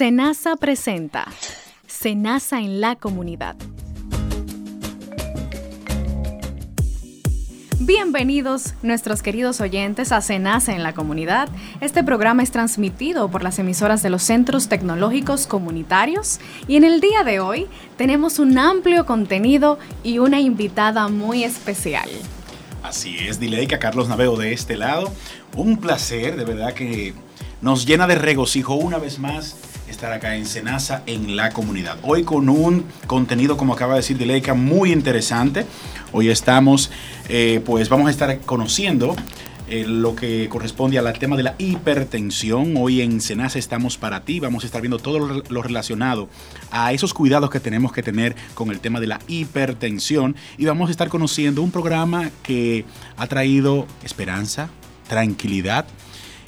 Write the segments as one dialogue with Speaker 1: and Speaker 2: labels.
Speaker 1: Senasa presenta Senasa en la comunidad. Bienvenidos nuestros queridos oyentes a Senasa en la comunidad. Este programa es transmitido por las emisoras de los Centros Tecnológicos Comunitarios y en el día de hoy tenemos un amplio contenido y una invitada muy especial.
Speaker 2: Así es, Dileika Carlos Naveo de este lado. Un placer, de verdad que nos llena de regocijo una vez más estar acá en Senasa en la comunidad. Hoy con un contenido, como acaba de decir Dileika, muy interesante. Hoy estamos, eh, pues vamos a estar conociendo eh, lo que corresponde al tema de la hipertensión. Hoy en Senasa estamos para ti. Vamos a estar viendo todo lo relacionado a esos cuidados que tenemos que tener con el tema de la hipertensión. Y vamos a estar conociendo un programa que ha traído esperanza, tranquilidad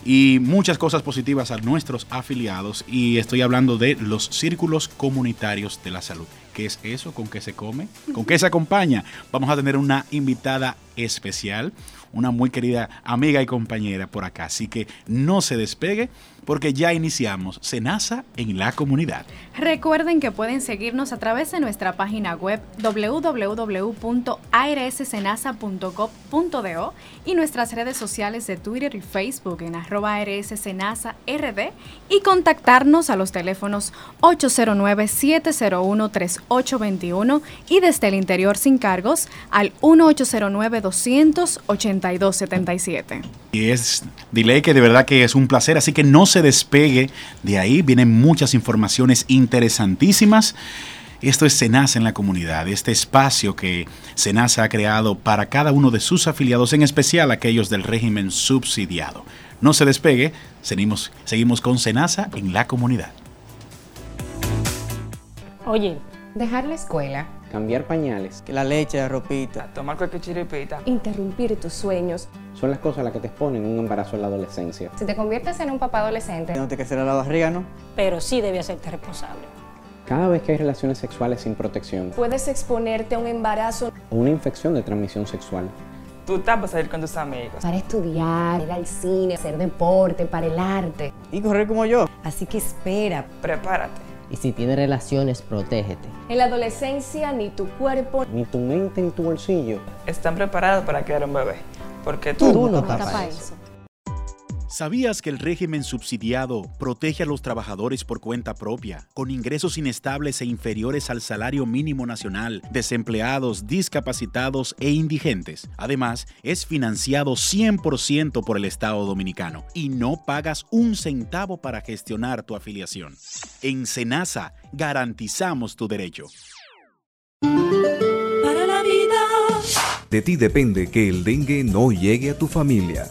Speaker 2: y muchas cosas positivas a nuestros afiliados y estoy hablando de los círculos comunitarios de la salud. ¿Qué es eso? ¿Con qué se come? ¿Con qué se acompaña? Vamos a tener una invitada especial, una muy querida amiga y compañera por acá. Así que no se despegue porque ya iniciamos Senasa en la comunidad.
Speaker 1: Recuerden que pueden seguirnos a través de nuestra página web www.arssenasa.gov.do y nuestras redes sociales de Twitter y Facebook en arroba rd y contactarnos a los teléfonos 809-701-3821 y desde el interior sin cargos al 1809 28277
Speaker 2: Y es, delay que de verdad que es un placer, así que no se despegue de ahí, vienen muchas informaciones interesantísimas. Esto es Senasa en la comunidad, este espacio que Senasa ha creado para cada uno de sus afiliados, en especial aquellos del régimen subsidiado. No se despegue, seguimos, seguimos con Senasa en la comunidad.
Speaker 3: Oye, dejar la escuela
Speaker 4: cambiar pañales,
Speaker 5: que la leche, la ropita,
Speaker 6: tomar cualquier chiripita,
Speaker 3: interrumpir tus sueños.
Speaker 4: Son las cosas las que te exponen un embarazo en la adolescencia.
Speaker 3: Si te conviertes en un papá adolescente,
Speaker 5: no te que la barriga, ¿no?
Speaker 3: Pero sí debe hacerte responsable.
Speaker 4: Cada vez que hay relaciones sexuales sin protección,
Speaker 3: puedes exponerte a un embarazo
Speaker 4: o una infección de transmisión sexual.
Speaker 6: Tú estás para salir con tus amigos.
Speaker 3: Para estudiar, ir al cine, hacer deporte, para el arte.
Speaker 5: Y correr como yo.
Speaker 3: Así que espera.
Speaker 6: Prepárate
Speaker 7: y si tienes relaciones, protégete.
Speaker 3: En la adolescencia, ni tu cuerpo,
Speaker 4: ni tu mente, ni tu bolsillo
Speaker 6: están preparados para quedar un bebé. Porque tú,
Speaker 7: no, no tapas eso.
Speaker 2: ¿Sabías que el régimen subsidiado protege a los trabajadores por cuenta propia, con ingresos inestables e inferiores al salario mínimo nacional, desempleados, discapacitados e indigentes? Además, es financiado 100% por el Estado dominicano y no pagas un centavo para gestionar tu afiliación. En Senasa garantizamos tu derecho.
Speaker 8: Para la vida.
Speaker 9: De ti depende que el dengue no llegue a tu familia.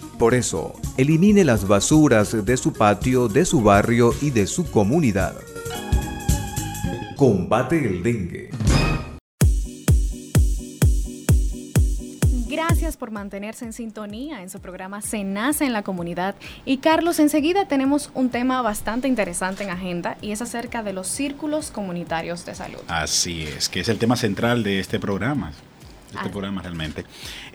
Speaker 9: Por eso, elimine las basuras de su patio, de su barrio y de su comunidad. Combate el dengue.
Speaker 1: Gracias por mantenerse en sintonía en su programa Se Nace en la Comunidad. Y Carlos, enseguida tenemos un tema bastante interesante en agenda y es acerca de los círculos comunitarios de salud.
Speaker 2: Así es, que es el tema central de este programa, de este programa realmente.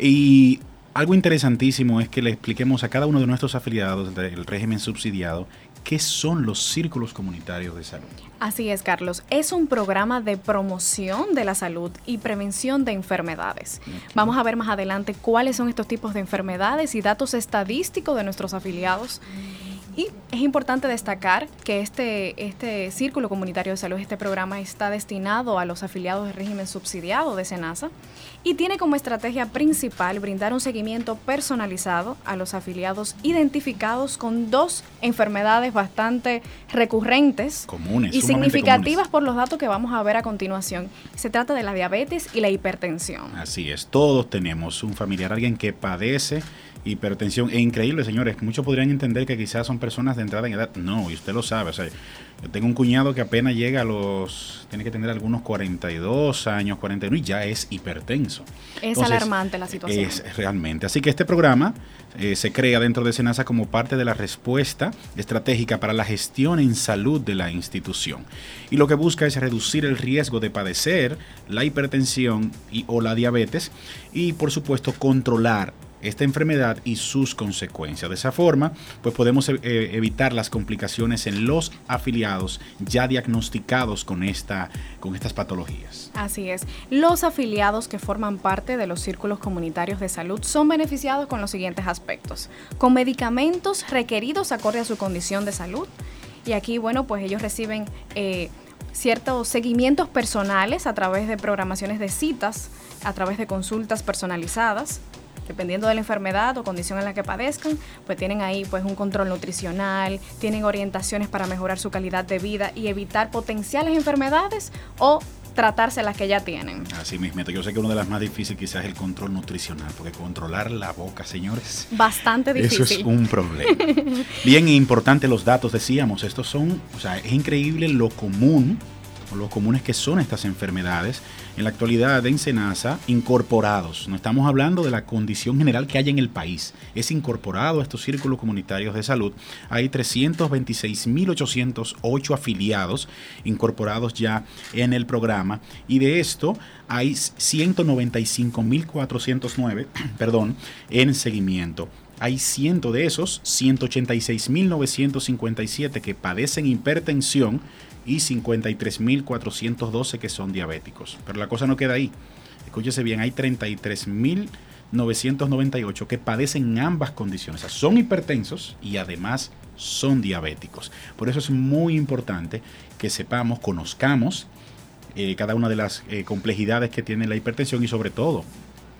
Speaker 2: Y algo interesantísimo es que le expliquemos a cada uno de nuestros afiliados del régimen subsidiado qué son los círculos comunitarios de salud.
Speaker 1: Así es, Carlos. Es un programa de promoción de la salud y prevención de enfermedades. Vamos a ver más adelante cuáles son estos tipos de enfermedades y datos estadísticos de nuestros afiliados. Y es importante destacar que este, este Círculo Comunitario de Salud, este programa, está destinado a los afiliados del régimen subsidiado de SENASA y tiene como estrategia principal brindar un seguimiento personalizado a los afiliados identificados con dos enfermedades bastante recurrentes
Speaker 2: comunes,
Speaker 1: y significativas por los datos que vamos a ver a continuación. Se trata de la diabetes y la hipertensión.
Speaker 2: Así es, todos tenemos un familiar, alguien que padece hipertensión. Es increíble, señores. Muchos podrían entender que quizás son personas de entrada en edad. No, y usted lo sabe. O sea, yo tengo un cuñado que apenas llega a los. Tiene que tener algunos 42 años, 41 y ya es hipertenso.
Speaker 1: Es alarmante la situación.
Speaker 2: Es realmente. Así que este programa eh, se crea dentro de Senasa como parte de la respuesta estratégica para la gestión en salud de la institución. Y lo que busca es reducir el riesgo de padecer la hipertensión y, o la diabetes y, por supuesto, controlar esta enfermedad y sus consecuencias. De esa forma, pues podemos eh, evitar las complicaciones en los afiliados ya diagnosticados con, esta, con estas patologías.
Speaker 1: Así es. Los afiliados que forman parte de los círculos comunitarios de salud son beneficiados con los siguientes aspectos. Con medicamentos requeridos acorde a su condición de salud. Y aquí, bueno, pues ellos reciben eh, ciertos seguimientos personales a través de programaciones de citas, a través de consultas personalizadas, dependiendo de la enfermedad o condición en la que padezcan, pues tienen ahí pues un control nutricional, tienen orientaciones para mejorar su calidad de vida y evitar potenciales enfermedades o tratarse las que ya tienen.
Speaker 2: Así mismo, yo sé que una de las más difíciles quizás es el control nutricional, porque controlar la boca, señores,
Speaker 1: bastante difícil.
Speaker 2: Eso es un problema. Bien importante los datos, decíamos, estos son, o sea, es increíble lo común lo comunes que son estas enfermedades en la actualidad en Senasa incorporados. No estamos hablando de la condición general que hay en el país. Es incorporado a estos círculos comunitarios de salud. Hay 326.808 afiliados incorporados ya en el programa y de esto hay 195.409 perdón, en seguimiento hay 100 de esos, 186.957 que padecen hipertensión y 53.412 que son diabéticos. Pero la cosa no queda ahí. Escúchese bien, hay 33.998 que padecen ambas condiciones. Son hipertensos y además son diabéticos. Por eso es muy importante que sepamos, conozcamos eh, cada una de las eh, complejidades que tiene la hipertensión y sobre todo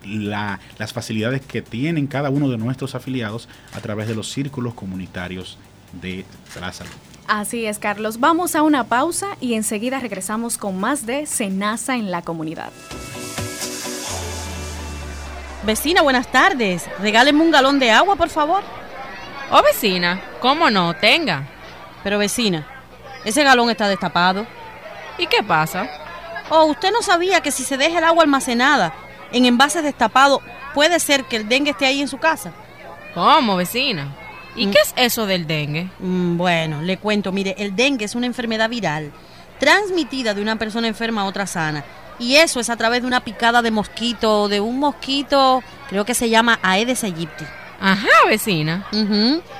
Speaker 2: las facilidades que tienen cada uno de nuestros afiliados a través de los círculos comunitarios de la salud.
Speaker 1: Así es, Carlos. Vamos a una pausa y enseguida regresamos con más de Senasa en la comunidad.
Speaker 8: Vecina, buenas tardes. Regáleme un galón de agua, por favor.
Speaker 10: Oh, vecina, ¿cómo no? Tenga.
Speaker 8: Pero vecina, ese galón está destapado.
Speaker 10: ¿Y qué pasa?
Speaker 8: Oh, usted no sabía que si se deja el agua almacenada en envases destapados, puede ser que el dengue esté ahí en su casa.
Speaker 10: ¿Cómo, vecina? ¿Y qué es eso del dengue?
Speaker 8: Mm, bueno, le cuento, mire, el dengue es una enfermedad viral transmitida de una persona enferma a otra sana. Y eso es a través de una picada de mosquito, de un mosquito, creo que se llama Aedes aegypti.
Speaker 10: Ajá, vecina.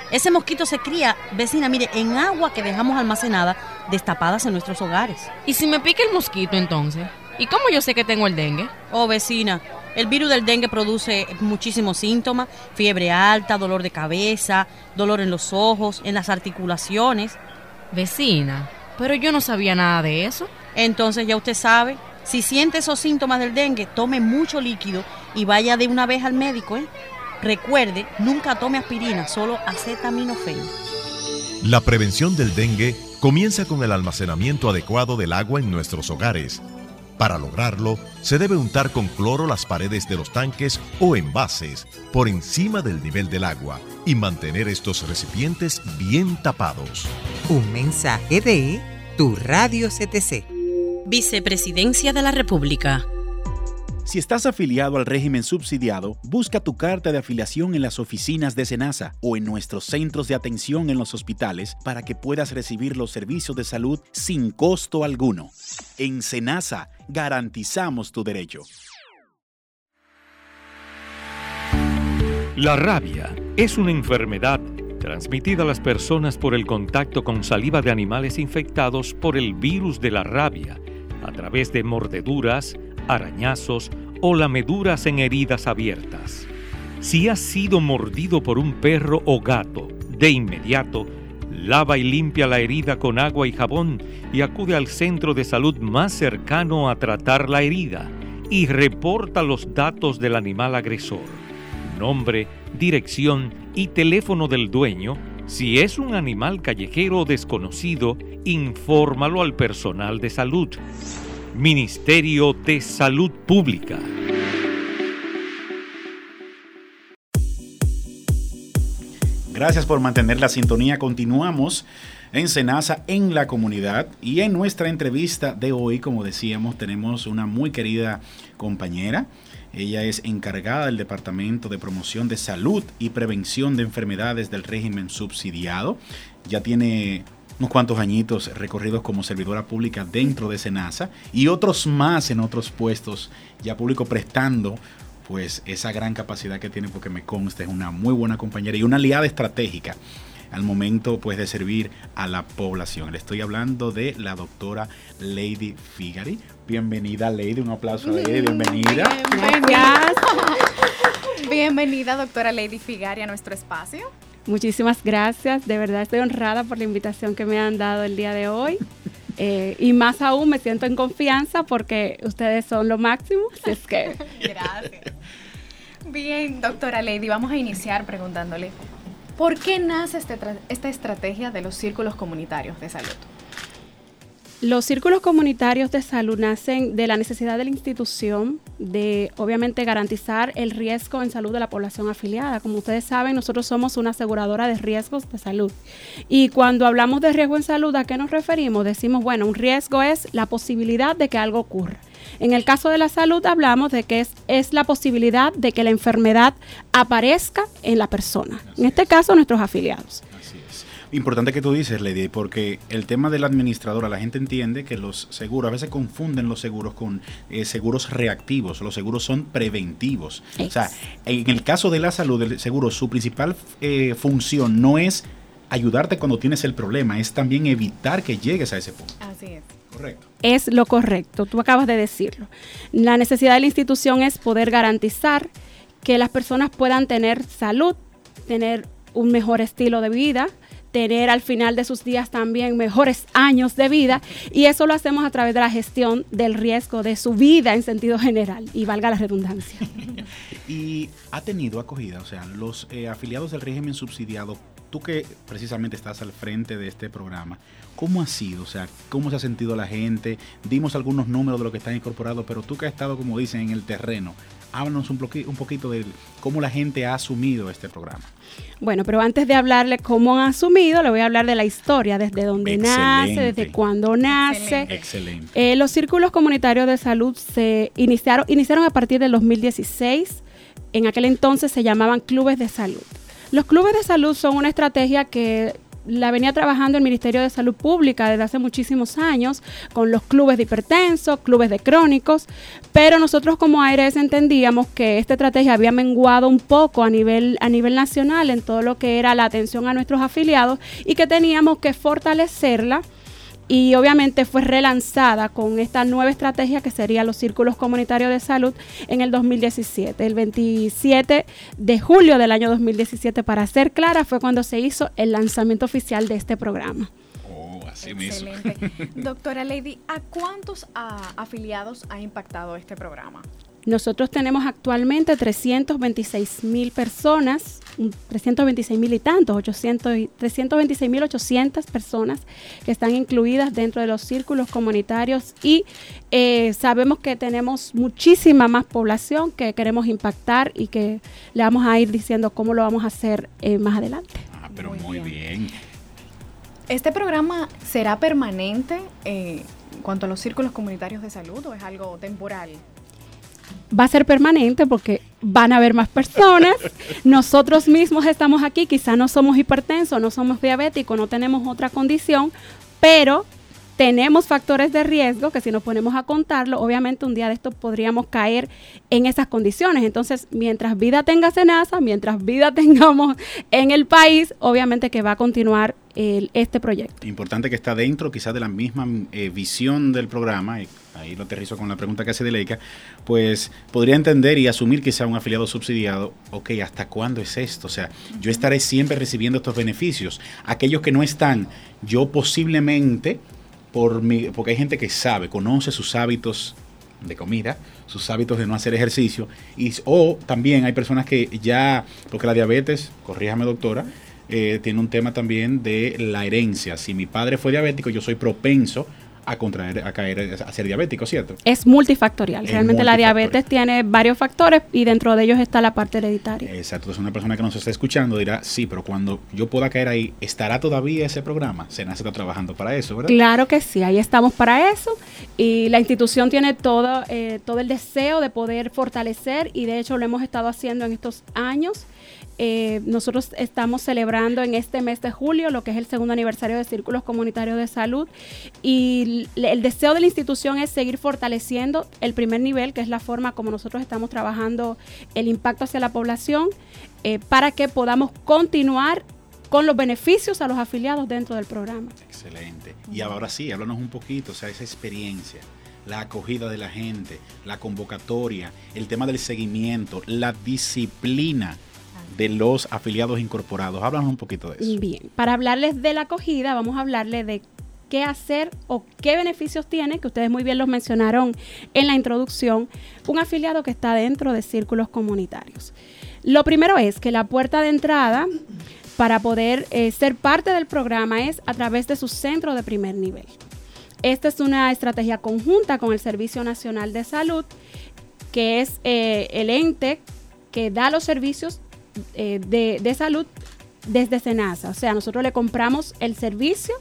Speaker 8: Ese mosquito se cría, vecina, mire, en agua que dejamos almacenada, destapadas en nuestros hogares.
Speaker 10: ¿Y si me pica el mosquito entonces? ¿Y cómo yo sé que tengo el dengue?
Speaker 8: Oh, vecina, el virus del dengue produce muchísimos síntomas, fiebre alta, dolor de cabeza, dolor en los ojos, en las articulaciones.
Speaker 10: Vecina, pero yo no sabía nada de eso.
Speaker 8: Entonces ya usted sabe, si siente esos síntomas del dengue, tome mucho líquido y vaya de una vez al médico. ¿eh? Recuerde, nunca tome aspirina, solo acetaminofén.
Speaker 11: La prevención del dengue comienza con el almacenamiento adecuado del agua en nuestros hogares para lograrlo, se debe untar con cloro las paredes de los tanques o envases por encima del nivel del agua y mantener estos recipientes bien tapados.
Speaker 12: Un mensaje de tu radio CTC.
Speaker 13: Vicepresidencia de la República.
Speaker 14: Si estás afiliado al régimen subsidiado, busca tu carta de afiliación en las oficinas de SENASA o en nuestros centros de atención en los hospitales para que puedas recibir los servicios de salud sin costo alguno. En SENASA garantizamos tu derecho.
Speaker 15: La rabia es una enfermedad transmitida a las personas por el contacto con saliva de animales infectados por el virus de la rabia, a través de mordeduras, arañazos o lameduras en heridas abiertas. Si has sido mordido por un perro o gato, de inmediato, lava y limpia la herida con agua y jabón y acude al centro de salud más cercano a tratar la herida y reporta los datos del animal agresor, nombre, dirección y teléfono del dueño. Si es un animal callejero o desconocido, infórmalo al personal de salud. Ministerio de Salud Pública.
Speaker 2: Gracias por mantener la sintonía. Continuamos en Senasa, en la comunidad. Y en nuestra entrevista de hoy, como decíamos, tenemos una muy querida compañera. Ella es encargada del Departamento de Promoción de Salud y Prevención de Enfermedades del régimen subsidiado. Ya tiene unos cuantos añitos recorridos como servidora pública dentro de Senasa y otros más en otros puestos ya público prestando pues esa gran capacidad que tiene porque me consta es una muy buena compañera y una aliada estratégica al momento pues de servir a la población. Le estoy hablando de la doctora Lady Figari. Bienvenida Lady, un aplauso a Lady, bienvenida.
Speaker 1: Bienvenida. Bienvenida doctora Lady Figari a nuestro espacio.
Speaker 16: Muchísimas gracias, de verdad estoy honrada por la invitación que me han dado el día de hoy. Eh, y más aún me siento en confianza porque ustedes son lo máximo. Así es que.
Speaker 1: Gracias. Bien, doctora Lady, vamos a iniciar preguntándole, ¿por qué nace este esta estrategia de los círculos comunitarios de salud?
Speaker 16: Los círculos comunitarios de salud nacen de la necesidad de la institución de, obviamente, garantizar el riesgo en salud de la población afiliada. Como ustedes saben, nosotros somos una aseguradora de riesgos de salud. Y cuando hablamos de riesgo en salud, ¿a qué nos referimos? Decimos, bueno, un riesgo es la posibilidad de que algo ocurra. En el caso de la salud hablamos de que es, es la posibilidad de que la enfermedad aparezca en la persona. En este caso, nuestros afiliados.
Speaker 2: Importante que tú dices, Lady, porque el tema de la administradora, la gente entiende que los seguros, a veces confunden los seguros con eh, seguros reactivos, los seguros son preventivos. O sea, en el caso de la salud, el seguro, su principal eh, función no es ayudarte cuando tienes el problema, es también evitar que llegues a ese punto.
Speaker 1: Así es.
Speaker 2: Correcto.
Speaker 16: Es lo correcto, tú acabas de decirlo. La necesidad de la institución es poder garantizar que las personas puedan tener salud, tener un mejor estilo de vida, tener al final de sus días también mejores años de vida y eso lo hacemos a través de la gestión del riesgo de su vida en sentido general y valga la redundancia.
Speaker 2: y ha tenido acogida, o sea, los eh, afiliados del régimen subsidiado, tú que precisamente estás al frente de este programa, ¿cómo ha sido? O sea, ¿cómo se ha sentido la gente? Dimos algunos números de lo que están incorporados, pero tú que has estado, como dicen, en el terreno, háblanos un, un poquito de cómo la gente ha asumido este programa.
Speaker 16: Bueno, pero antes de hablarle cómo han asumido, le voy a hablar de la historia, desde dónde nace, desde cuándo nace.
Speaker 2: Excelente.
Speaker 16: Eh, los círculos comunitarios de salud se iniciaron, iniciaron a partir del 2016. En aquel entonces se llamaban clubes de salud. Los clubes de salud son una estrategia que la venía trabajando el Ministerio de Salud Pública desde hace muchísimos años con los clubes de hipertensos, clubes de crónicos, pero nosotros como ARS entendíamos que esta estrategia había menguado un poco a nivel, a nivel nacional en todo lo que era la atención a nuestros afiliados y que teníamos que fortalecerla y obviamente fue relanzada con esta nueva estrategia que sería los círculos comunitarios de salud en el 2017. El 27 de julio del año 2017, para ser clara, fue cuando se hizo el lanzamiento oficial de este programa.
Speaker 2: Oh, así
Speaker 1: Excelente. Doctora Lady, ¿a cuántos afiliados ha impactado este programa?
Speaker 16: Nosotros tenemos actualmente 326 mil personas, 326 mil y tantos, 800, 326 mil 800 personas que están incluidas dentro de los círculos comunitarios y eh, sabemos que tenemos muchísima más población que queremos impactar y que le vamos a ir diciendo cómo lo vamos a hacer eh, más adelante.
Speaker 2: Ah, pero muy, bien.
Speaker 1: ¿Este programa será permanente eh, en cuanto a los círculos comunitarios de salud o es algo temporal?
Speaker 16: Va a ser permanente porque van a haber más personas. Nosotros mismos estamos aquí, quizá no somos hipertensos, no somos diabéticos, no tenemos otra condición, pero tenemos factores de riesgo que si nos ponemos a contarlo, obviamente un día de esto podríamos caer en esas condiciones. Entonces, mientras vida tenga Senasa, mientras vida tengamos en el país, obviamente que va a continuar el, este proyecto.
Speaker 2: Importante que está dentro quizás de la misma eh, visión del programa, y ahí lo aterrizo con la pregunta que hace de Leica, pues podría entender y asumir que sea un afiliado subsidiado, ok, ¿hasta cuándo es esto? O sea, yo estaré siempre recibiendo estos beneficios. Aquellos que no están, yo posiblemente por mi, porque hay gente que sabe, conoce sus hábitos de comida, sus hábitos de no hacer ejercicio, y, o también hay personas que ya, porque la diabetes, corríjame doctora, eh, tiene un tema también de la herencia. Si mi padre fue diabético, yo soy propenso a contraer, a caer, a ser diabético, ¿cierto?
Speaker 16: Es multifactorial.
Speaker 2: Es
Speaker 16: Realmente la diabetes tiene varios factores y dentro de ellos está la parte hereditaria.
Speaker 2: Exacto, entonces una persona que nos está escuchando dirá, sí, pero cuando yo pueda caer ahí, ¿estará todavía ese programa? Senasa está trabajando para eso, ¿verdad?
Speaker 16: Claro que sí, ahí estamos para eso y la institución tiene todo, eh, todo el deseo de poder fortalecer y de hecho lo hemos estado haciendo en estos años. Eh, nosotros estamos celebrando en este mes de julio lo que es el segundo aniversario de Círculos Comunitarios de Salud y el deseo de la institución es seguir fortaleciendo el primer nivel, que es la forma como nosotros estamos trabajando el impacto hacia la población, eh, para que podamos continuar con los beneficios a los afiliados dentro del programa.
Speaker 2: Excelente. Y ahora sí, háblanos un poquito, o sea, esa experiencia, la acogida de la gente, la convocatoria, el tema del seguimiento, la disciplina de los afiliados incorporados. Háblanos un poquito de eso.
Speaker 16: Bien, para hablarles de la acogida, vamos a hablarles de qué hacer o qué beneficios tiene, que ustedes muy bien los mencionaron en la introducción, un afiliado que está dentro de círculos comunitarios. Lo primero es que la puerta de entrada para poder eh, ser parte del programa es a través de su centro de primer nivel. Esta es una estrategia conjunta con el Servicio Nacional de Salud, que es eh, el ente que da los servicios eh, de, de salud desde SENASA. O sea, nosotros le compramos el servicio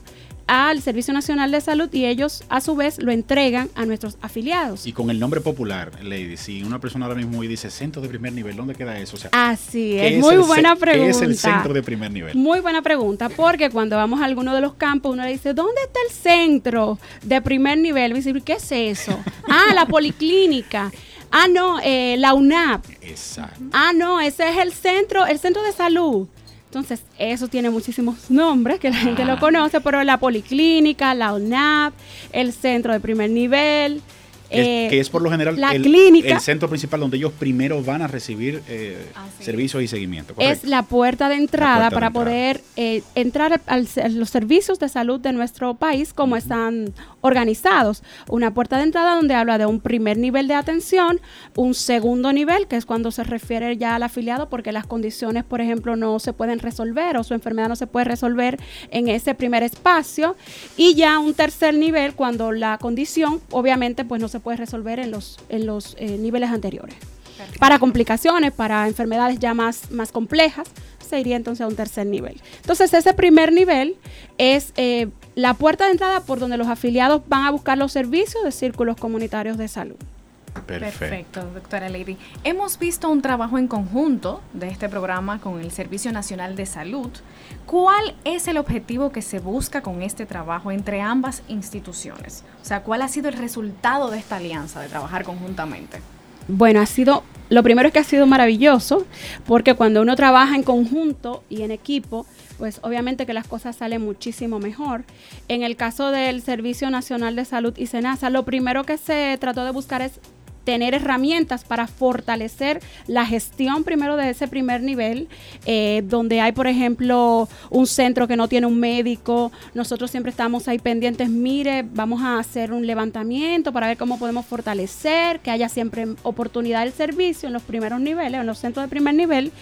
Speaker 16: al Servicio Nacional de Salud y ellos a su vez lo entregan a nuestros afiliados.
Speaker 2: Y con el nombre popular, Lady, si una persona ahora mismo dice centro de primer nivel, ¿dónde queda eso? O sea,
Speaker 16: Así
Speaker 2: ¿qué
Speaker 16: es, muy buena pregunta.
Speaker 2: ¿Qué es el centro de primer nivel?
Speaker 16: Muy buena pregunta, porque cuando vamos a alguno de los campos, uno le dice, ¿dónde está el centro de primer nivel? Y dice, ¿qué es eso? ah, la policlínica. Ah, no, eh, la UNAP.
Speaker 2: Exacto.
Speaker 16: Ah, no, ese es el centro, el centro de salud. Entonces, eso tiene muchísimos nombres que la gente
Speaker 2: Ah.
Speaker 16: lo conoce, pero la policlínica, la UNAP, el centro de primer nivel.
Speaker 2: Que es,
Speaker 16: eh,
Speaker 2: que es por lo general
Speaker 16: la
Speaker 2: el,
Speaker 16: clínica.
Speaker 2: el centro principal donde ellos primero van a recibir eh, servicios y seguimiento.
Speaker 16: es la puerta de entrada
Speaker 2: puerta de
Speaker 16: para
Speaker 2: entrada.
Speaker 16: poder eh, entrar al- a los servicios de salud de nuestro país como están organizados. Una puerta de entrada donde habla de un primer nivel de atención, un segundo nivel, que es cuando se refiere ya al afiliado porque las condiciones, por ejemplo, no se pueden resolver o su enfermedad no se puede resolver en ese primer espacio, y ya un tercer nivel cuando la condición obviamente pues no se puede resolver en los, en los eh, niveles anteriores. Para complicaciones, para enfermedades ya más, más complejas, se iría entonces a un tercer nivel. Entonces, ese primer nivel es eh, la puerta de entrada por donde los afiliados van a buscar los servicios de círculos comunitarios de salud.
Speaker 1: Perfecto, doctora Lady. Hemos visto un trabajo en conjunto de este programa con el Servicio Nacional de Salud. ¿Cuál es el objetivo que se busca con este trabajo entre ambas instituciones? O sea, ¿cuál ha sido el resultado de esta alianza, de trabajar conjuntamente?
Speaker 16: Bueno, ha sido, lo primero es que ha sido maravilloso, porque cuando uno trabaja en conjunto y en equipo, pues obviamente que las cosas salen muchísimo mejor. En el caso del Servicio Nacional de Salud y SENASA, lo primero que se trató de buscar es tener herramientas para fortalecer la gestión primero de ese primer nivel, eh, donde hay, por ejemplo, un centro que no tiene un médico. Nosotros siempre estamos ahí pendientes, mire, vamos a hacer un levantamiento para ver cómo podemos fortalecer, que haya siempre oportunidad del servicio en los primeros niveles, en los centros de primer nivel,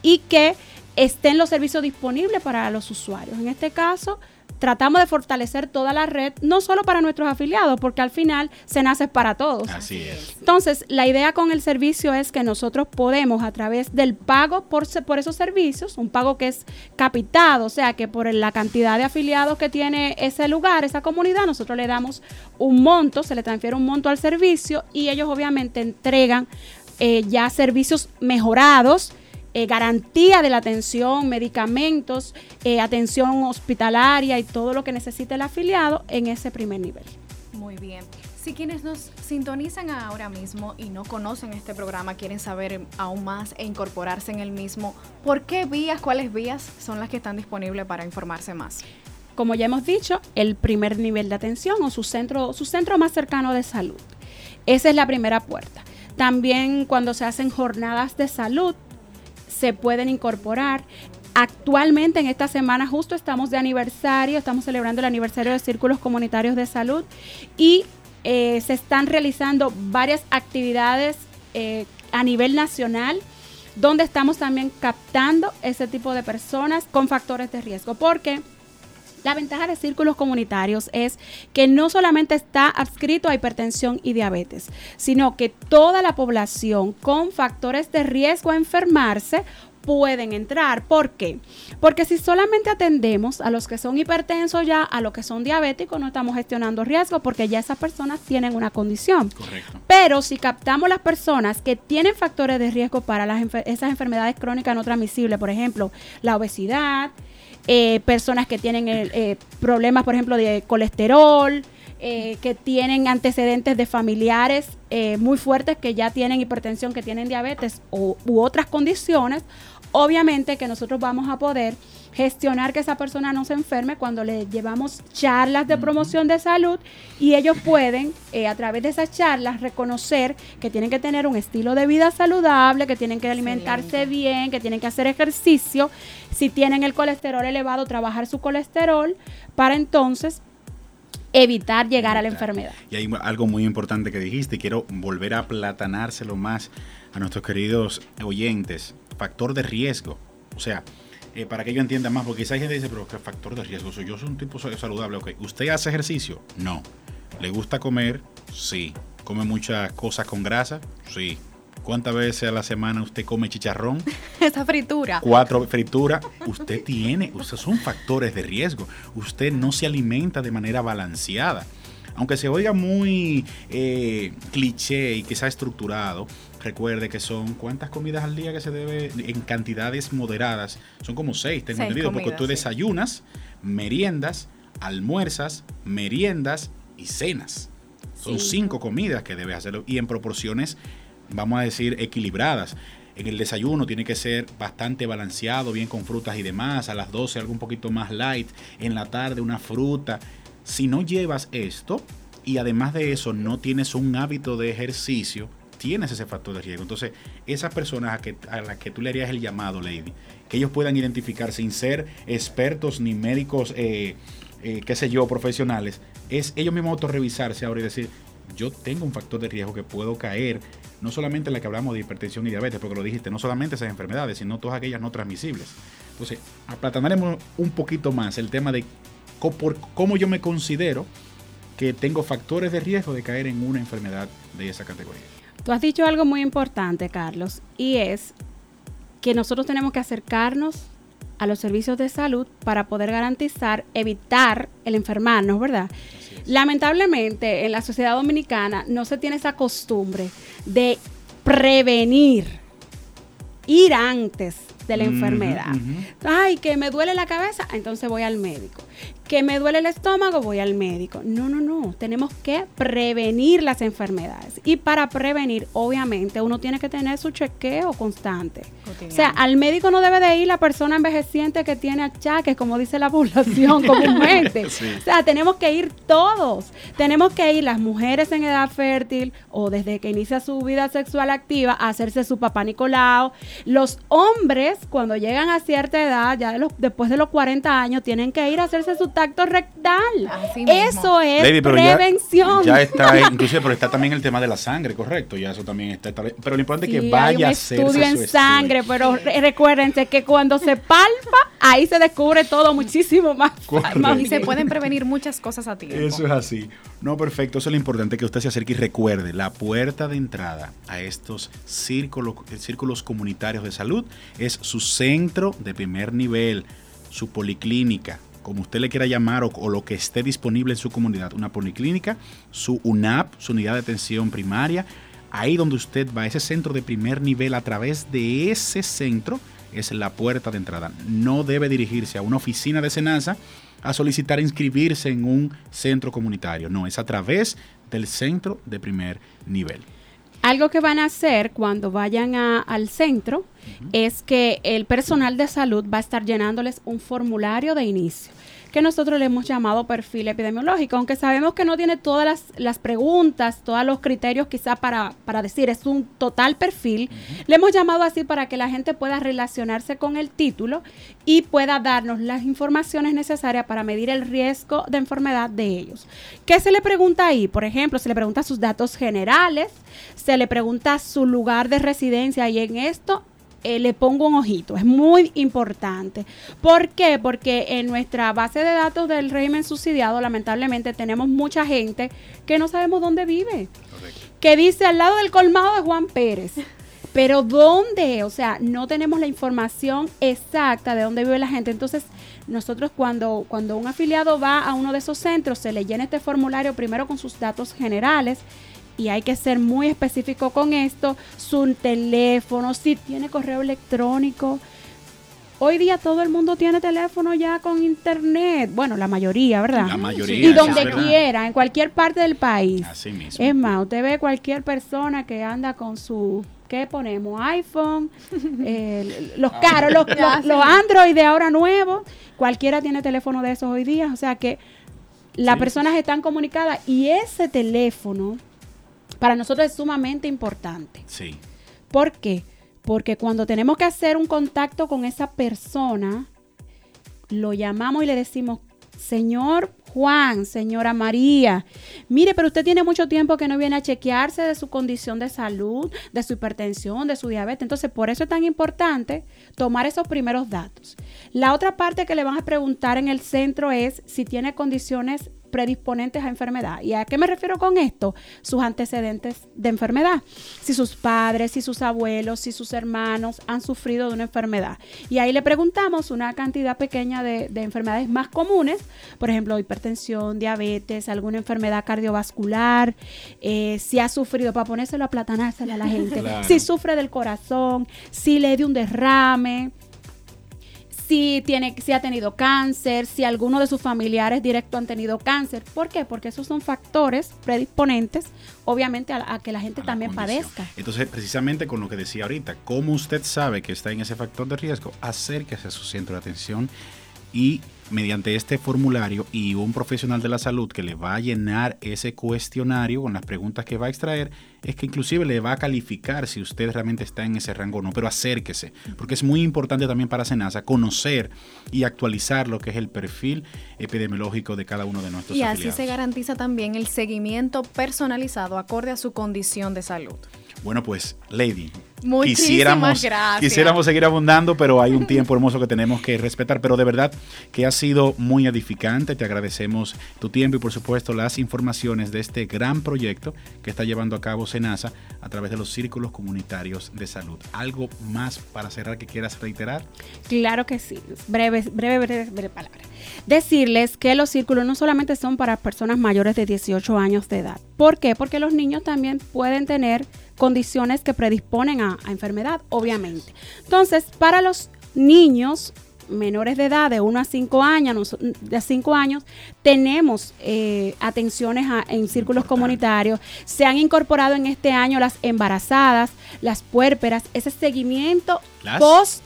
Speaker 16: y que estén los servicios disponibles para los usuarios. En este caso, tratamos de fortalecer toda la red, no solo para nuestros afiliados, porque al final se nace para todos.
Speaker 2: Así es.
Speaker 16: Entonces, la idea con el servicio es que nosotros podemos, a través del pago por, se- por esos servicios, un pago que es capitado, o sea, que por la cantidad de afiliados que tiene ese lugar, esa comunidad, nosotros le damos un monto, se le transfiere un monto al servicio y ellos obviamente entregan eh, ya servicios mejorados. Eh, garantía de la atención, medicamentos, eh, atención hospitalaria y todo lo que necesite el afiliado en ese primer nivel.
Speaker 1: Muy bien. Si quienes nos sintonizan ahora mismo y no conocen este programa, quieren saber aún más e incorporarse en el mismo, ¿por qué vías, cuáles vías son las que están disponibles para informarse más?
Speaker 16: como ya hemos dicho, el primer nivel de atención o su centro, su centro más cercano de salud. Esa es la primera puerta. También cuando se hacen jornadas de salud, se pueden incorporar. Actualmente en esta semana justo estamos de aniversario, estamos celebrando el aniversario de Círculos Comunitarios de Salud y eh, se están realizando varias actividades eh, a nivel nacional donde estamos también captando ese tipo de personas con factores de riesgo, porque La ventaja de círculos comunitarios es que no solamente está adscrito a hipertensión y diabetes, sino que toda la población con factores de riesgo a enfermarse pueden entrar. ¿Por qué? Porque si solamente atendemos a los que son hipertensos ya, a los que son diabéticos, no estamos gestionando riesgo porque ya esas personas tienen una condición.
Speaker 2: Correcto.
Speaker 16: Pero si captamos las personas que tienen factores de riesgo para las enfer- esas enfermedades crónicas no transmisibles, por ejemplo, la obesidad, eh, personas que tienen el, eh, problemas, por ejemplo, de colesterol, eh, que tienen antecedentes de familiares eh, muy fuertes que ya tienen hipertensión, que tienen diabetes o, u otras condiciones, obviamente que nosotros vamos a poder gestionar que esa persona no se enferme cuando le llevamos charlas de promoción de salud y ellos pueden eh, a través de esas charlas reconocer que tienen que tener un estilo de vida saludable, que tienen que alimentarse bien, que tienen que hacer ejercicio, si tienen el colesterol elevado, trabajar su colesterol para entonces evitar llegar a la enfermedad.
Speaker 2: Y hay algo muy importante que dijiste y quiero volver a platanárselo más a nuestros queridos oyentes. Factor de riesgo. O sea, eh, para que ellos entiendan más, porque quizá hay gente que dice, pero ¿qué factor de riesgo? Soy yo soy un tipo saludable. Ok, ¿usted hace ejercicio? No. ¿Le gusta comer? Sí. ¿Come muchas cosas con grasa? Sí. ¿Cuántas veces a la semana usted come chicharrón?
Speaker 1: Esa fritura.
Speaker 2: Cuatro frituras. Usted tiene, ustedes son factores de riesgo. Usted no se alimenta de manera balanceada. Aunque se oiga muy eh, cliché y quizá estructurado, recuerde que son cuántas comidas al día que se debe en cantidades moderadas. Son como seis, tengo
Speaker 1: Seis
Speaker 2: entendido, porque tú desayunas, meriendas, almuerzas, meriendas y cenas. Son
Speaker 1: Sí.
Speaker 2: cinco comidas que debes hacerlo y en proporciones, vamos a decir, equilibradas. En el desayuno tiene que ser bastante balanceado, bien con frutas y demás. A las 12 algo un poquito más light. En la tarde una fruta. Si no llevas esto y además de eso no tienes un hábito de ejercicio, tienes ese factor de riesgo. Entonces, esas personas a, que, a las que tú le harías el llamado, Lady, que ellos puedan identificar sin ser expertos ni médicos, eh, eh, qué sé yo, profesionales, es ellos mismos autorrevisarse ahora y decir, yo tengo un factor de riesgo que puedo caer, no solamente en la que hablamos de hipertensión y diabetes, porque lo dijiste, no solamente esas enfermedades, sino todas aquellas no transmisibles. Entonces, aplatanaremos un poquito más el tema de por cómo yo me considero que tengo factores de riesgo de caer en una enfermedad de esa categoría.
Speaker 16: Tú has dicho algo muy importante, Carlos, y es que nosotros tenemos que acercarnos a los servicios de salud para poder garantizar, evitar el enfermarnos, ¿verdad? Lamentablemente, en la sociedad dominicana no se tiene esa costumbre de prevenir, ir antes de la enfermedad. Ay, que me duele la cabeza, entonces voy al médico. Que me duele el estómago, voy al médico. No, no, no. Tenemos que prevenir las enfermedades. Y para prevenir, obviamente, uno tiene que tener su chequeo constante. O sea, al médico no debe de ir la persona envejeciente que tiene achaques, como dice la población comúnmente.
Speaker 17: Sí.
Speaker 16: O sea, tenemos que ir todos. Tenemos que ir las mujeres en edad fértil o desde que inicia su vida sexual activa a hacerse su papá Nicolau. Los hombres, cuando llegan a cierta edad, ya de los, después de los 40 años, tienen que ir a hacerse su tacto rectal. Eso es
Speaker 2: Lady, pero ya-
Speaker 16: prevención.
Speaker 2: Ya, está, inclusive, pero está también el tema de la sangre, correcto. Ya eso también está. Pero lo importante es que
Speaker 16: hay
Speaker 2: vaya
Speaker 16: un
Speaker 2: a hacerse
Speaker 16: estudio en
Speaker 2: su
Speaker 16: sangre, pero re- recuérdense que cuando se palpa, ahí se descubre todo muchísimo más,
Speaker 1: Y se pueden prevenir muchas cosas a tiempo.
Speaker 2: Eso es así. No, perfecto. Eso es lo importante, que usted se acerque y recuerde, la puerta de entrada a estos círculos, círculos comunitarios de salud es su centro de primer nivel, su policlínica, como usted le quiera llamar, o, o lo que esté disponible en su comunidad, una policlínica, su UNAP, su unidad de atención primaria, ahí donde usted va, ese centro de primer nivel, a través de ese centro es la puerta de entrada. No debe dirigirse a una oficina de Senasa a solicitar inscribirse en un centro comunitario. No, es a través del centro de primer nivel.
Speaker 16: Algo que van a hacer cuando vayan a- al centro es que el personal de salud va a estar llenándoles un formulario de inicio que nosotros le hemos llamado perfil epidemiológico, aunque sabemos que no tiene todas las, las preguntas, todos los criterios quizá para, para decir es un total perfil, le hemos llamado así para que la gente pueda relacionarse con el título y pueda darnos las informaciones necesarias para medir el riesgo de enfermedad de ellos. ¿Qué se le pregunta ahí? Por ejemplo, se le pregunta sus datos generales, se le pregunta su lugar de residencia y en esto eh, le pongo un ojito. Es muy importante. ¿Por qué? Porque en nuestra base de datos del régimen subsidiado, lamentablemente, tenemos mucha gente que no sabemos dónde vive. Que dice al lado del colmado de Juan Pérez. Pero ¿dónde? O sea, no tenemos la información exacta de dónde vive la gente. Entonces, nosotros cuando, cuando un afiliado va a uno de esos centros, se le llena este formulario primero con sus datos generales y hay que ser muy específico con esto, su teléfono, si tiene correo electrónico. Hoy día todo el mundo tiene teléfono ya con internet. Bueno, la mayoría, ¿verdad?
Speaker 2: La mayoría,
Speaker 16: Y donde
Speaker 2: verdad.
Speaker 16: quiera, en cualquier parte del país.
Speaker 2: Así mismo.
Speaker 16: Es más, usted ve cualquier persona que anda con su, ¿qué ponemos? iPhone, eh, los caros, los, los, los Android de ahora nuevos. Cualquiera tiene teléfono de esos hoy día. O sea que las
Speaker 2: Sí.
Speaker 16: personas están comunicadas y ese teléfono para nosotros es sumamente importante.
Speaker 2: Sí.
Speaker 16: ¿Por qué? Porque cuando tenemos que hacer un contacto con esa persona, lo llamamos y le decimos, señor Juan, señora María, mire, pero usted tiene mucho tiempo que no viene a chequearse de su condición de salud, de su hipertensión, de su diabetes. Entonces, por eso es tan importante tomar esos primeros datos. La otra parte que le van a preguntar en el centro es si tiene condiciones predisponentes a enfermedad. ¿Y a qué me refiero con esto? Sus antecedentes de enfermedad. Si sus padres, si sus abuelos, si sus hermanos han sufrido de una enfermedad. Y ahí le preguntamos una cantidad pequeña de, de enfermedades más comunes, por ejemplo, hipertensión, diabetes, alguna enfermedad cardiovascular, eh, si ha sufrido, para ponérselo a platanárselo a la gente,
Speaker 17: Claro.
Speaker 16: si sufre del corazón, si le dio un derrame, si tiene, si ha tenido cáncer, si alguno de sus familiares directos han tenido cáncer. ¿Por qué? Porque esos son factores predisponentes, obviamente, a, a que la gente también padezca.
Speaker 2: Entonces, precisamente con lo que decía ahorita, ¿cómo usted sabe que está en ese factor de riesgo? Acérquese a su centro de atención y mediante este formulario y un profesional de la salud que le va a llenar ese cuestionario con las preguntas que va a extraer, es que inclusive le va a calificar si usted realmente está en ese rango o no, pero acérquese, porque es muy importante también para Senasa conocer y actualizar lo que es el perfil epidemiológico de cada uno de nuestros
Speaker 1: Y así se garantiza también el seguimiento personalizado acorde a su condición de salud.
Speaker 2: Bueno, pues, Lady,
Speaker 1: Muchísimas
Speaker 2: quisiéramos,
Speaker 1: gracias.
Speaker 2: quisiéramos seguir abundando, pero hay un tiempo hermoso que tenemos que respetar. Pero de verdad que ha sido muy edificante. Te agradecemos tu tiempo y, por supuesto, las informaciones de este gran proyecto que está llevando a cabo SENASA a través de los círculos comunitarios de salud. ¿Algo más para cerrar que quieras reiterar?
Speaker 16: Claro que sí. Breve, breve, breve, breve palabra. Decirles que los círculos no solamente son para personas mayores de 18 años de edad. ¿Por qué? Porque los niños también pueden tener condiciones que predisponen a, a enfermedad, obviamente. Entonces, para los niños menores de edad de 1 a 5 años, de 5 años, tenemos eh, atenciones a- en círculos comunitarios. Se han incorporado en este año las embarazadas, las puérperas, ese seguimiento
Speaker 2: ¿Las?
Speaker 16: post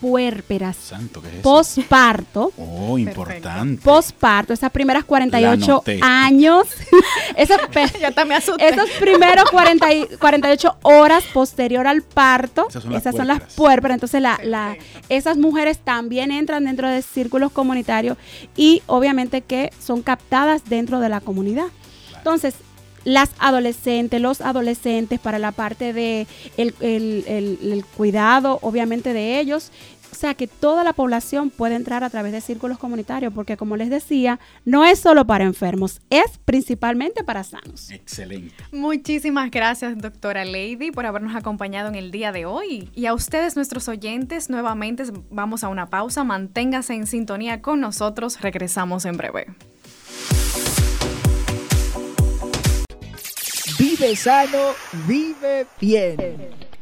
Speaker 16: puérperas,
Speaker 2: Santo, ¿qué es eso?
Speaker 16: posparto,
Speaker 2: Oh, importante.
Speaker 16: posparto, esas primeras 48
Speaker 2: noté.
Speaker 16: años, esos,
Speaker 1: Ya también asusté.
Speaker 16: esos primeros 40 y- 48 horas posterior al parto,
Speaker 2: Esas
Speaker 16: esas
Speaker 2: son
Speaker 16: son
Speaker 2: las
Speaker 16: las, puérperas. Entonces, la, la- esas mujeres también entran dentro de círculos comunitarios y obviamente que son captadas dentro de la comunidad. Entonces, las adolescentes, los adolescentes para la parte de el, el- el- el cuidado, obviamente, de ellos. O sea, que toda la población puede entrar a través de círculos comunitarios, porque como les decía, no es solo para enfermos, es principalmente para sanos.
Speaker 2: Excelente.
Speaker 1: Muchísimas gracias, doctora Lady, por habernos acompañado en el día de hoy. Y a ustedes, nuestros oyentes, nuevamente vamos a una pausa. Manténgase en sintonía con nosotros. Regresamos en breve.
Speaker 18: Sano, vive bien.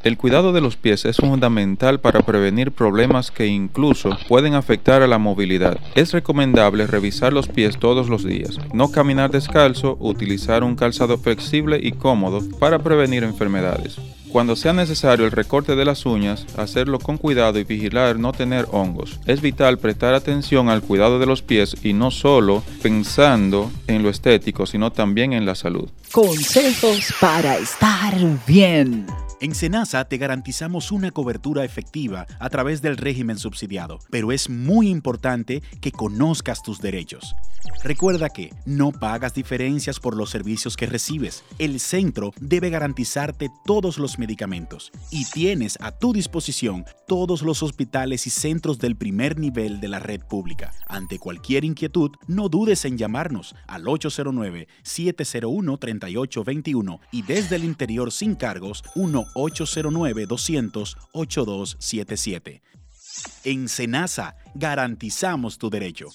Speaker 19: El cuidado de los pies es fundamental para prevenir problemas que incluso pueden afectar a la movilidad. Es recomendable revisar los pies todos los días, no caminar descalzo, utilizar un calzado flexible y cómodo para prevenir enfermedades. Cuando sea necesario el recorte de las uñas, hacerlo con cuidado y vigilar no tener hongos. Es vital prestar atención al cuidado de los pies y no solo pensando en lo estético, sino también en la salud.
Speaker 18: Consejos para estar bien.
Speaker 14: En Senasa te garantizamos una cobertura efectiva a través del régimen subsidiado, pero es muy importante que conozcas tus derechos. Recuerda que no pagas diferencias por los servicios que recibes. El centro debe garantizarte todos los medicamentos y tienes a tu disposición todos los hospitales y centros del primer nivel de la red pública. Ante cualquier inquietud, no dudes en llamarnos al 809-701-3821 y desde el interior sin cargos 1-809-200-8277. En Senasa garantizamos tu derecho.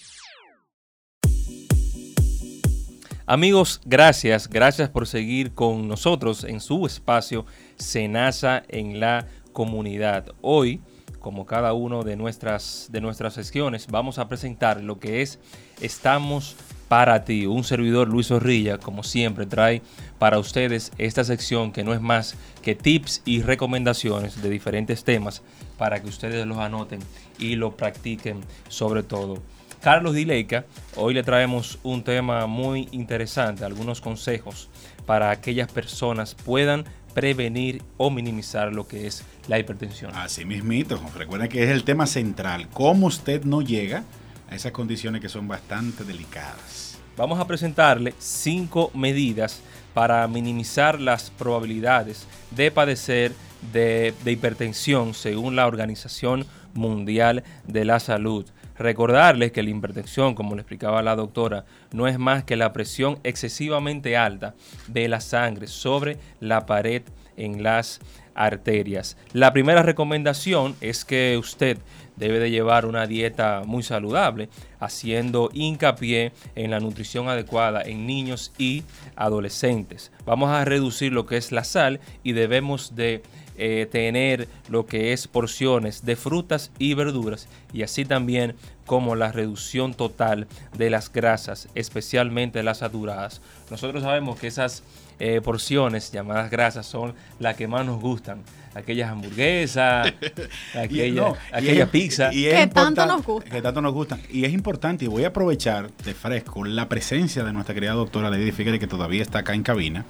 Speaker 17: Amigos, gracias, gracias por seguir con nosotros en su espacio Senasa en la comunidad. Hoy, como cada uno de nuestras, de nuestras sesiones, vamos a presentar lo que es Estamos para ti. Un servidor Luis Zorrilla, como siempre, trae para ustedes esta sección que no es más que tips y recomendaciones de diferentes temas para que ustedes los anoten y lo practiquen sobre todo. Carlos Dileika, hoy le traemos un tema muy interesante, algunos consejos para aquellas personas puedan prevenir o minimizar lo que es la hipertensión.
Speaker 2: Así mismito, recuerden que es el tema central, cómo usted no llega a esas condiciones que son bastante delicadas.
Speaker 17: Vamos a presentarle cinco medidas para minimizar las probabilidades de padecer de, hipertensión según la Organización Mundial de la Salud. Recordarles que la hipertensión, como le explicaba la doctora, no es más que la presión excesivamente alta de la sangre sobre la pared en las arterias. La primera recomendación es que usted debe de llevar una dieta muy saludable, haciendo hincapié en la nutrición adecuada en niños y adolescentes. Vamos a reducir lo que es la sal y debemos de eh, tener lo que es porciones de frutas y verduras y así también como la reducción total de las grasas, especialmente las saturadas. Nosotros sabemos que esas eh, porciones llamadas grasas son las que más nos gustan. Aquellas hamburguesas, aquella,
Speaker 2: Y no, y
Speaker 17: aquella
Speaker 2: es-
Speaker 17: pizza.
Speaker 2: y es
Speaker 1: Que tanto nos gusta.
Speaker 2: Que tanto nos gustan. Y es importante, y voy a aprovechar de fresco la presencia de nuestra querida doctora Lady Figueroa, que todavía está acá en cabina.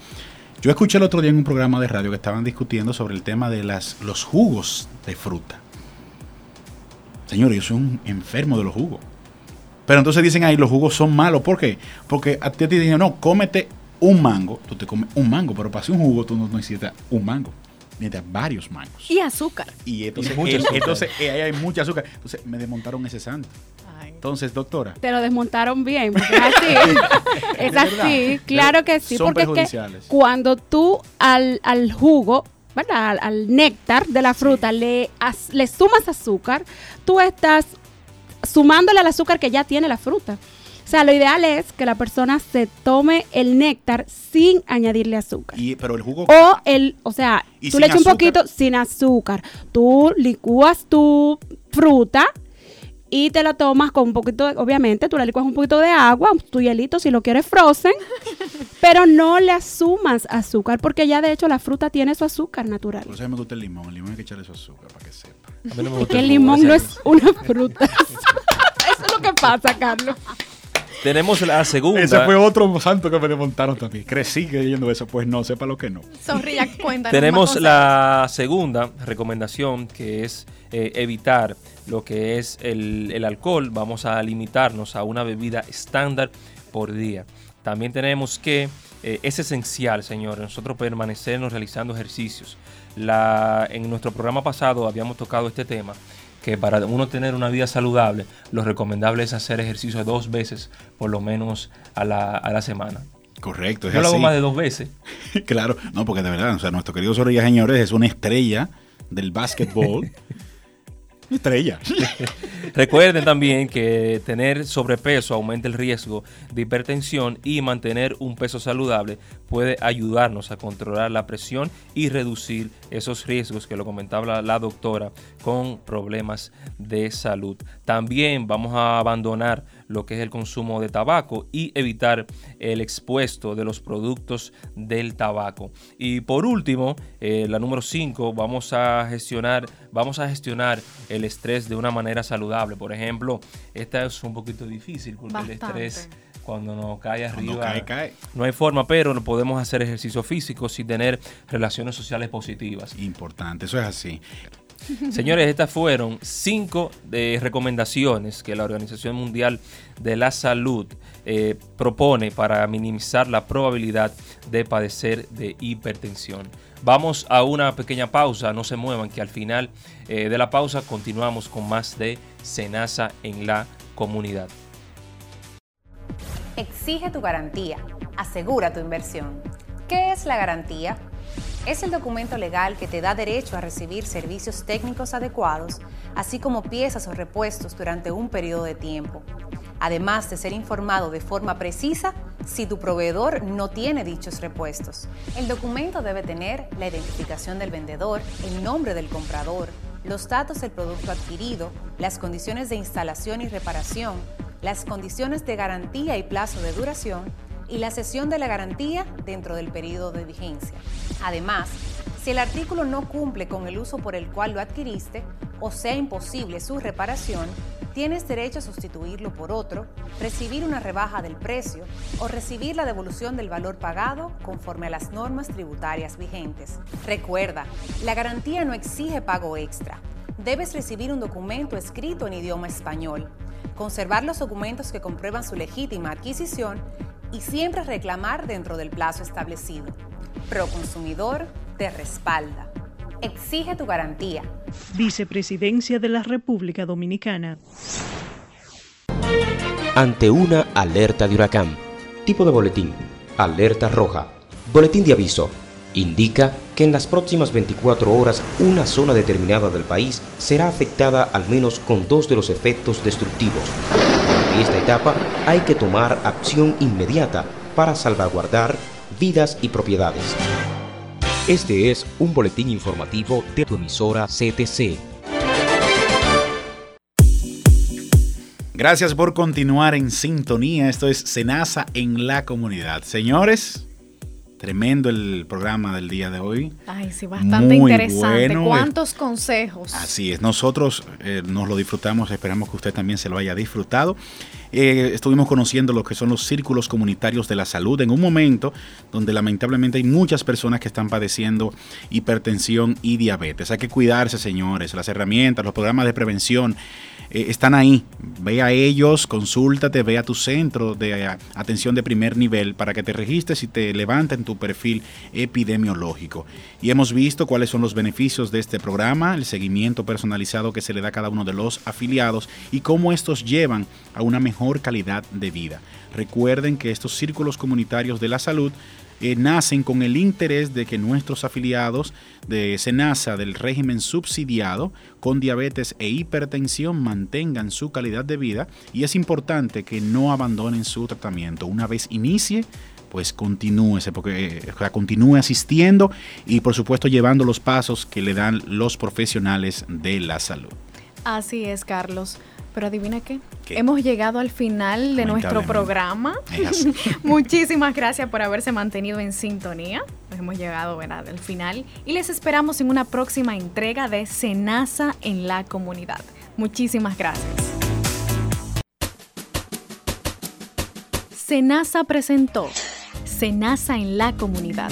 Speaker 2: Yo escuché el otro día en un programa de radio que estaban discutiendo sobre el tema de las, los jugos de fruta. Señores, yo soy un enfermo de los jugos. Pero entonces dicen ahí, los jugos son malos. ¿Por qué? Porque a ti te dicen, no, cómete un mango. Tú te comes un mango, pero para hacer un jugo tú no necesitas un mango. Necesitas varios mangos.
Speaker 1: Y azúcar.
Speaker 2: Y entonces,
Speaker 17: Y mucho
Speaker 2: eh,
Speaker 17: azúcar.
Speaker 2: entonces eh, ahí hay mucha azúcar. Entonces me desmontaron ese santo. Entonces, doctora.
Speaker 16: Te lo desmontaron bien, porque es así. es así, claro que sí,
Speaker 2: Son
Speaker 16: porque es que
Speaker 2: perjudiciales.
Speaker 16: cuando tú al, al jugo, ¿verdad? Al, al néctar de la fruta le, as- le sumas azúcar, tú estás sumándole al azúcar que ya tiene la fruta. O sea, lo ideal es que la persona se tome el néctar sin añadirle azúcar.
Speaker 2: Y, pero el jugo.
Speaker 16: O el, o sea,
Speaker 2: ¿Y
Speaker 16: tú le echas un poquito sin azúcar. Tú licúas tu fruta y te la tomas con un poquito, de, obviamente, tú le licuas un poquito de agua, tu hielito si lo quieres frozen, pero no le asumas azúcar porque ya de hecho la fruta tiene su azúcar natural.
Speaker 2: Por eso me gusta el limón. El limón hay que echarle su azúcar para que sepa.
Speaker 17: A mí no me
Speaker 16: Es
Speaker 17: gusta
Speaker 16: que el limón no es una fruta. Eso es lo que pasa, Carlos.
Speaker 17: Tenemos la segunda.
Speaker 2: Ese fue otro santo que me desmontaron también. Crecí creyendo eso. Pues no, sepa lo que no.
Speaker 1: Zorrilla, cuéntanos.
Speaker 17: Tenemos la segunda recomendación que es eh, evitar lo que es el, el alcohol. Vamos a limitarnos a una bebida estándar por día. También tenemos que eh, es esencial, señores, nosotros permanecernos realizando ejercicios. La, en nuestro programa pasado habíamos tocado este tema que para uno tener una vida saludable, lo recomendable es hacer ejercicio dos veces por lo menos a la, a la semana.
Speaker 2: Correcto, es
Speaker 17: Yo lo hago
Speaker 2: así.
Speaker 17: más de dos veces.
Speaker 2: claro, no, porque de verdad, o sea, nuestro querido Zorrilla, señores, es una estrella del básquetbol. Estrella.
Speaker 17: Recuerden también que tener sobrepeso aumenta el riesgo de hipertensión y mantener un peso saludable puede ayudarnos a controlar la presión y reducir esos riesgos que lo comentaba la doctora con problemas de salud. También vamos a abandonar lo que es el consumo de tabaco y evitar el expuesto de los productos del tabaco. Y por último, eh, la número 5, vamos a gestionar, vamos a gestionar el estrés de una manera saludable. Por ejemplo, esta es un poquito difícil porque el estrés cuando nos cae arriba.
Speaker 2: cae, cae.
Speaker 17: No hay forma, pero no podemos hacer ejercicio físico sin tener relaciones sociales positivas.
Speaker 2: Importante, eso es así.
Speaker 17: Señores, estas fueron cinco de recomendaciones que la Organización Mundial de la Salud eh, propone para minimizar la probabilidad de padecer de hipertensión. Vamos a una pequeña pausa, no se muevan, que al final eh, de la pausa continuamos con más de Senasa en la comunidad.
Speaker 20: Exige tu garantía. Asegura tu inversión. ¿Qué es la garantía? Es el documento legal que te da derecho a recibir servicios técnicos adecuados, así como piezas o repuestos durante un periodo de tiempo. Además de ser informado de forma precisa si tu proveedor no tiene dichos repuestos. El documento debe tener la identificación del vendedor, el nombre del comprador, los datos del producto adquirido, las condiciones de instalación y reparación, las condiciones de garantía y plazo de duración y la cesión de la garantía dentro del periodo de vigencia. Además, si el artículo no cumple con el uso por el cual lo adquiriste o sea imposible su reparación, tienes derecho a sustituirlo por otro, recibir una rebaja del precio o recibir la devolución del valor pagado conforme a las normas tributarias vigentes. Recuerda, la garantía no exige pago extra. Debes recibir un documento escrito en idioma español, conservar los documentos que comprueban su legítima adquisición y siempre reclamar dentro del plazo establecido. Proconsumidor te respalda. Exige tu garantía.
Speaker 21: Vicepresidencia de la República Dominicana.
Speaker 22: Ante una alerta de huracán. Tipo de boletín. Alerta roja. Boletín de aviso. Indica que en las próximas 24 horas una zona determinada del país será afectada al menos con dos de los efectos destructivos. En esta etapa hay que tomar acción inmediata para salvaguardar vidas y propiedades. Este es un boletín informativo de tu emisora CTC.
Speaker 2: Gracias por continuar en sintonía. Esto es Senasa en la comunidad. Señores, tremendo el programa del día de hoy.
Speaker 1: Ay, sí, bastante
Speaker 2: Muy
Speaker 1: interesante.
Speaker 2: bueno.
Speaker 1: ¿Cuántos consejos?
Speaker 2: Así es, nosotros eh, nos lo disfrutamos, esperamos que usted también se lo haya disfrutado. Eh, estuvimos conociendo lo que son los círculos comunitarios de la salud en un momento donde lamentablemente hay muchas personas que están padeciendo hipertensión y diabetes. Hay que cuidarse, señores. Las herramientas, los programas de prevención eh, están ahí. Ve a ellos, consúltate, ve a tu centro de eh, atención de primer nivel para que te registres y te levanten tu perfil epidemiológico. Y hemos visto cuáles son los beneficios de este programa, el seguimiento personalizado que se le da a cada uno de los afiliados y cómo estos llevan a una mejor calidad de vida. Recuerden que estos círculos comunitarios de la salud eh, nacen con el interés de que nuestros afiliados de SENASA del régimen subsidiado con diabetes e hipertensión mantengan su calidad de vida y es importante que no abandonen su tratamiento. Una vez inicie, pues continúe, porque, eh, continúe asistiendo y por supuesto llevando los pasos que le dan los profesionales de la salud.
Speaker 1: Así es, Carlos. Pero adivina qué?
Speaker 2: ¿Qué?
Speaker 1: Hemos llegado al final de nuestro programa. Muchísimas gracias por haberse mantenido en sintonía. Nos hemos llegado ¿verdad? al final y les esperamos en una próxima entrega de Senasa en la comunidad. Muchísimas gracias. Senasa presentó Senasa en la comunidad